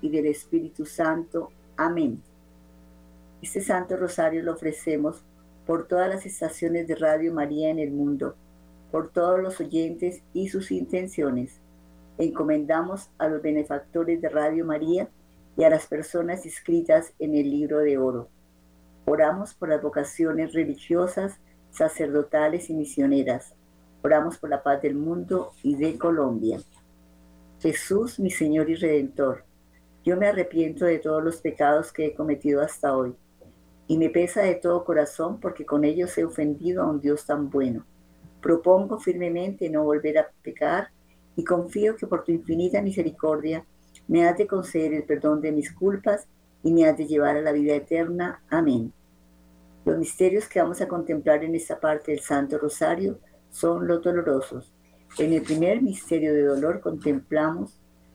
Y del Espíritu Santo. Amén. Este Santo Rosario lo ofrecemos por todas las estaciones de Radio María en el mundo, por todos los oyentes y sus intenciones. Encomendamos a los benefactores de Radio María y a las personas inscritas en el libro de oro. Oramos por las vocaciones religiosas, sacerdotales y misioneras. Oramos por la paz del mundo y de Colombia. Jesús, mi Señor y Redentor, yo me arrepiento de todos los pecados que he cometido hasta hoy y me pesa de todo corazón porque con ellos he ofendido a un Dios tan bueno. Propongo firmemente no volver a pecar y confío que por tu infinita misericordia me has de conceder el perdón de mis culpas y me has de llevar a la vida eterna. Amén. Los misterios que vamos a contemplar en esta parte del Santo Rosario son los dolorosos. En el primer misterio de dolor contemplamos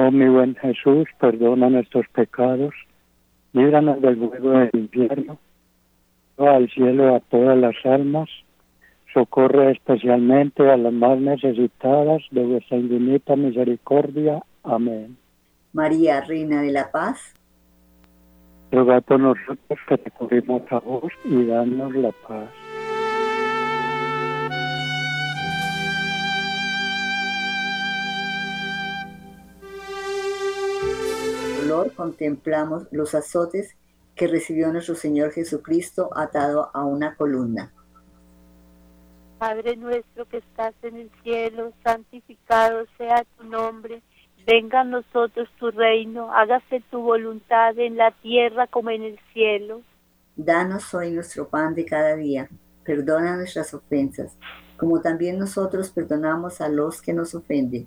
Oh mi buen Jesús, perdona nuestros pecados, líbranos del fuego del infierno, al cielo a todas las almas, Socorre especialmente a las más necesitadas de vuestra infinita misericordia. Amén. María, Reina de la Paz, ruega por nosotros que recurrimos a vos y danos la paz. Dolor contemplamos los azotes que recibió nuestro Señor Jesucristo atado a una columna. Padre nuestro que estás en el cielo, santificado sea tu nombre. Venga a nosotros tu reino, hágase tu voluntad en la tierra como en el cielo. Danos hoy nuestro pan de cada día. Perdona nuestras ofensas, como también nosotros perdonamos a los que nos ofenden.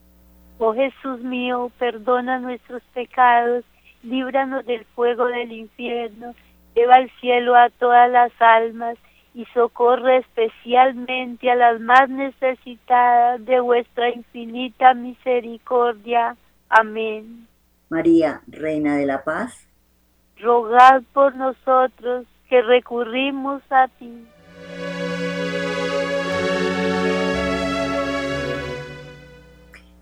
Oh Jesús mío, perdona nuestros pecados, líbranos del fuego del infierno, lleva al cielo a todas las almas y socorre especialmente a las más necesitadas de vuestra infinita misericordia. Amén. María, Reina de la Paz, rogad por nosotros que recurrimos a ti.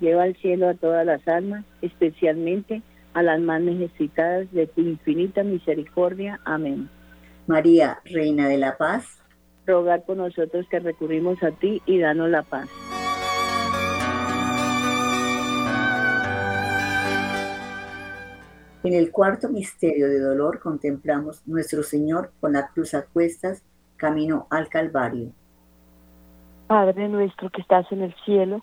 lleva al cielo a todas las almas, especialmente a las más necesitadas de tu infinita misericordia. Amén. María, Reina de la Paz, rogar por nosotros que recurrimos a ti y danos la paz. En el cuarto misterio de dolor contemplamos nuestro Señor con la cruz a cuestas, camino al Calvario. Padre nuestro que estás en el cielo,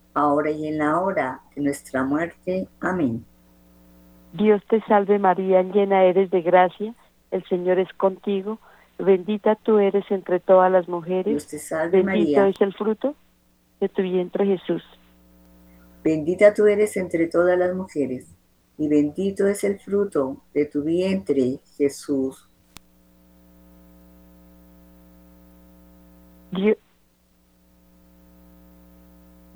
ahora y en la hora de nuestra muerte. Amén. Dios te salve María, llena eres de gracia, el Señor es contigo, bendita tú eres entre todas las mujeres, Dios te salve bendito María. es el fruto de tu vientre Jesús. Bendita tú eres entre todas las mujeres, y bendito es el fruto de tu vientre, Jesús. Dios,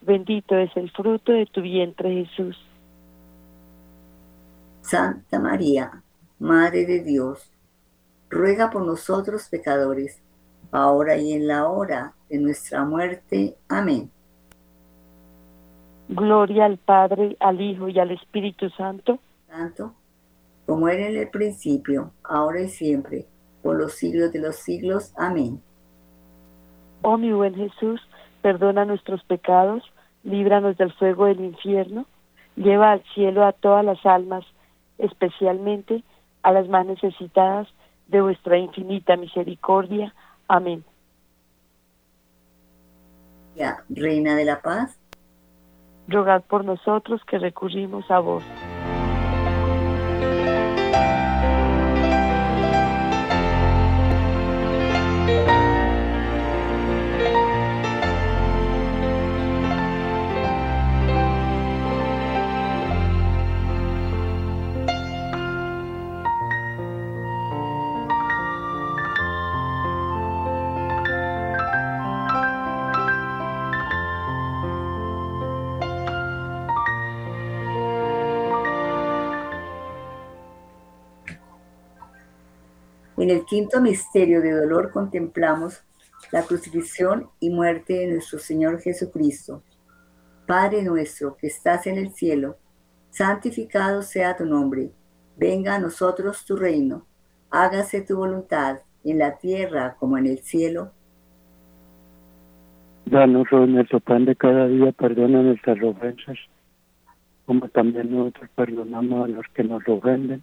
bendito es el fruto de tu vientre Jesús. Santa María, Madre de Dios, ruega por nosotros pecadores, ahora y en la hora de nuestra muerte. Amén. Gloria al Padre, al Hijo y al Espíritu Santo, Tanto como era en el principio, ahora y siempre, por los siglos de los siglos. Amén. Oh mi buen Jesús, perdona nuestros pecados, líbranos del fuego del infierno, lleva al cielo a todas las almas, especialmente a las más necesitadas de vuestra infinita misericordia. Amén. Ya, Reina de la Paz, Rogad por nosotros que recurrimos a vos. En el quinto misterio de dolor contemplamos la crucifixión y muerte de nuestro Señor Jesucristo. Padre nuestro que estás en el cielo, santificado sea tu nombre. Venga a nosotros tu reino. Hágase tu voluntad en la tierra como en el cielo. Danos hoy nuestro pan de cada día, perdona nuestras ofensas, como también nosotros perdonamos a los que nos ofenden.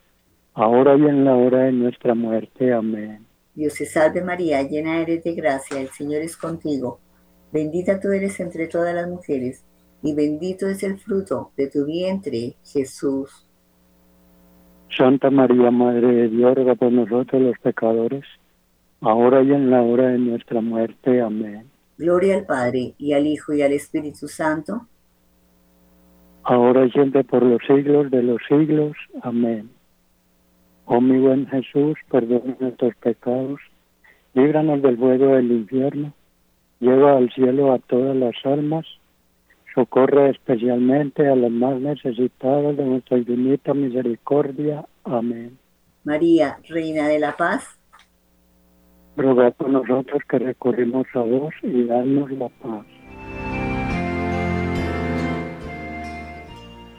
ahora y en la hora de nuestra muerte. Amén. Dios te salve María, llena eres de gracia, el Señor es contigo. Bendita tú eres entre todas las mujeres, y bendito es el fruto de tu vientre, Jesús. Santa María, Madre de Dios, ruega por nosotros los pecadores, ahora y en la hora de nuestra muerte. Amén. Gloria al Padre, y al Hijo, y al Espíritu Santo, ahora y siempre por los siglos de los siglos. Amén. Oh mi buen Jesús, perdona nuestros pecados, líbranos del fuego del infierno, lleva al cielo a todas las almas, socorre especialmente a los más necesitados de nuestra infinita misericordia. Amén. María, Reina de la Paz, Ruega por nosotros que recurrimos a vos y danos la paz.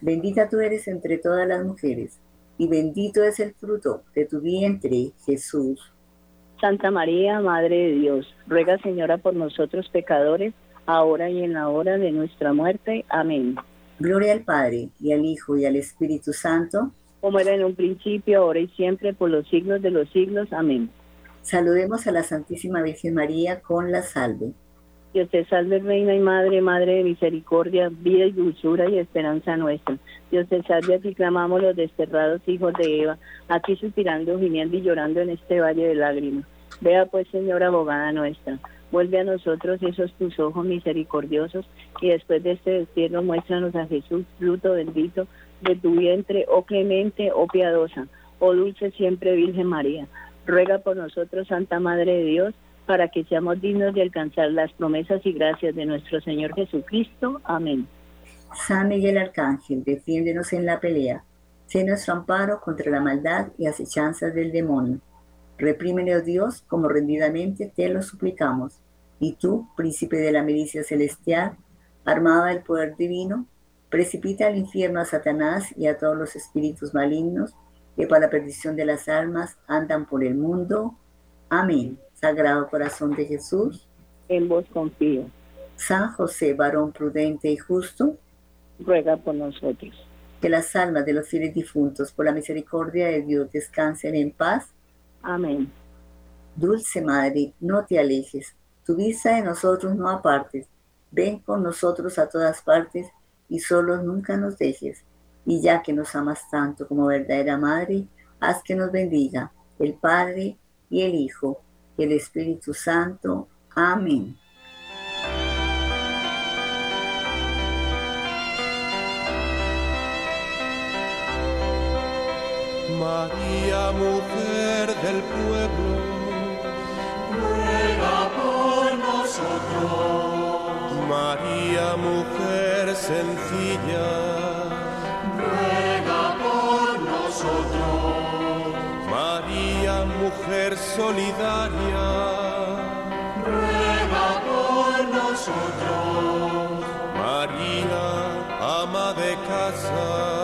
Bendita tú eres entre todas las mujeres, y bendito es el fruto de tu vientre, Jesús. Santa María, Madre de Dios, ruega Señora por nosotros pecadores, ahora y en la hora de nuestra muerte. Amén. Gloria al Padre, y al Hijo, y al Espíritu Santo. Como era en un principio, ahora y siempre, por los siglos de los siglos. Amén. Saludemos a la Santísima Virgen María con la salve. Dios te salve, Reina y Madre, Madre de misericordia, vida y dulzura y esperanza nuestra. Dios te salve, a clamamos los desterrados hijos de Eva, aquí suspirando, gimiendo y llorando en este valle de lágrimas. Vea pues, Señora abogada nuestra, vuelve a nosotros esos tus ojos misericordiosos y después de este destierro muéstranos a Jesús, fruto bendito de tu vientre, oh clemente, oh piadosa, oh dulce siempre Virgen María. Ruega por nosotros, Santa Madre de Dios, para que seamos dignos de alcanzar las promesas y gracias de nuestro Señor Jesucristo. Amén. San Miguel Arcángel, defiéndenos en la pelea. Sé nuestro amparo contra la maldad y acechanzas del demonio. Reprímele, oh Dios, como rendidamente te lo suplicamos. Y tú, príncipe de la milicia celestial, armada del poder divino, precipita al infierno a Satanás y a todos los espíritus malignos que para la perdición de las almas andan por el mundo. Amén. Sagrado Corazón de Jesús, en vos confío. San José, varón prudente y justo, ruega por nosotros. Que las almas de los fieles difuntos, por la misericordia de Dios, descansen en paz. Amén. Dulce Madre, no te alejes, tu vista de nosotros no apartes, ven con nosotros a todas partes y solos nunca nos dejes. Y ya que nos amas tanto como verdadera Madre, haz que nos bendiga el Padre y el Hijo el Espíritu Santo. Amén. María, mujer del pueblo, ruega por nosotros. María, mujer sencilla, mujer solidaria, ruega por nosotros. María, ama de casa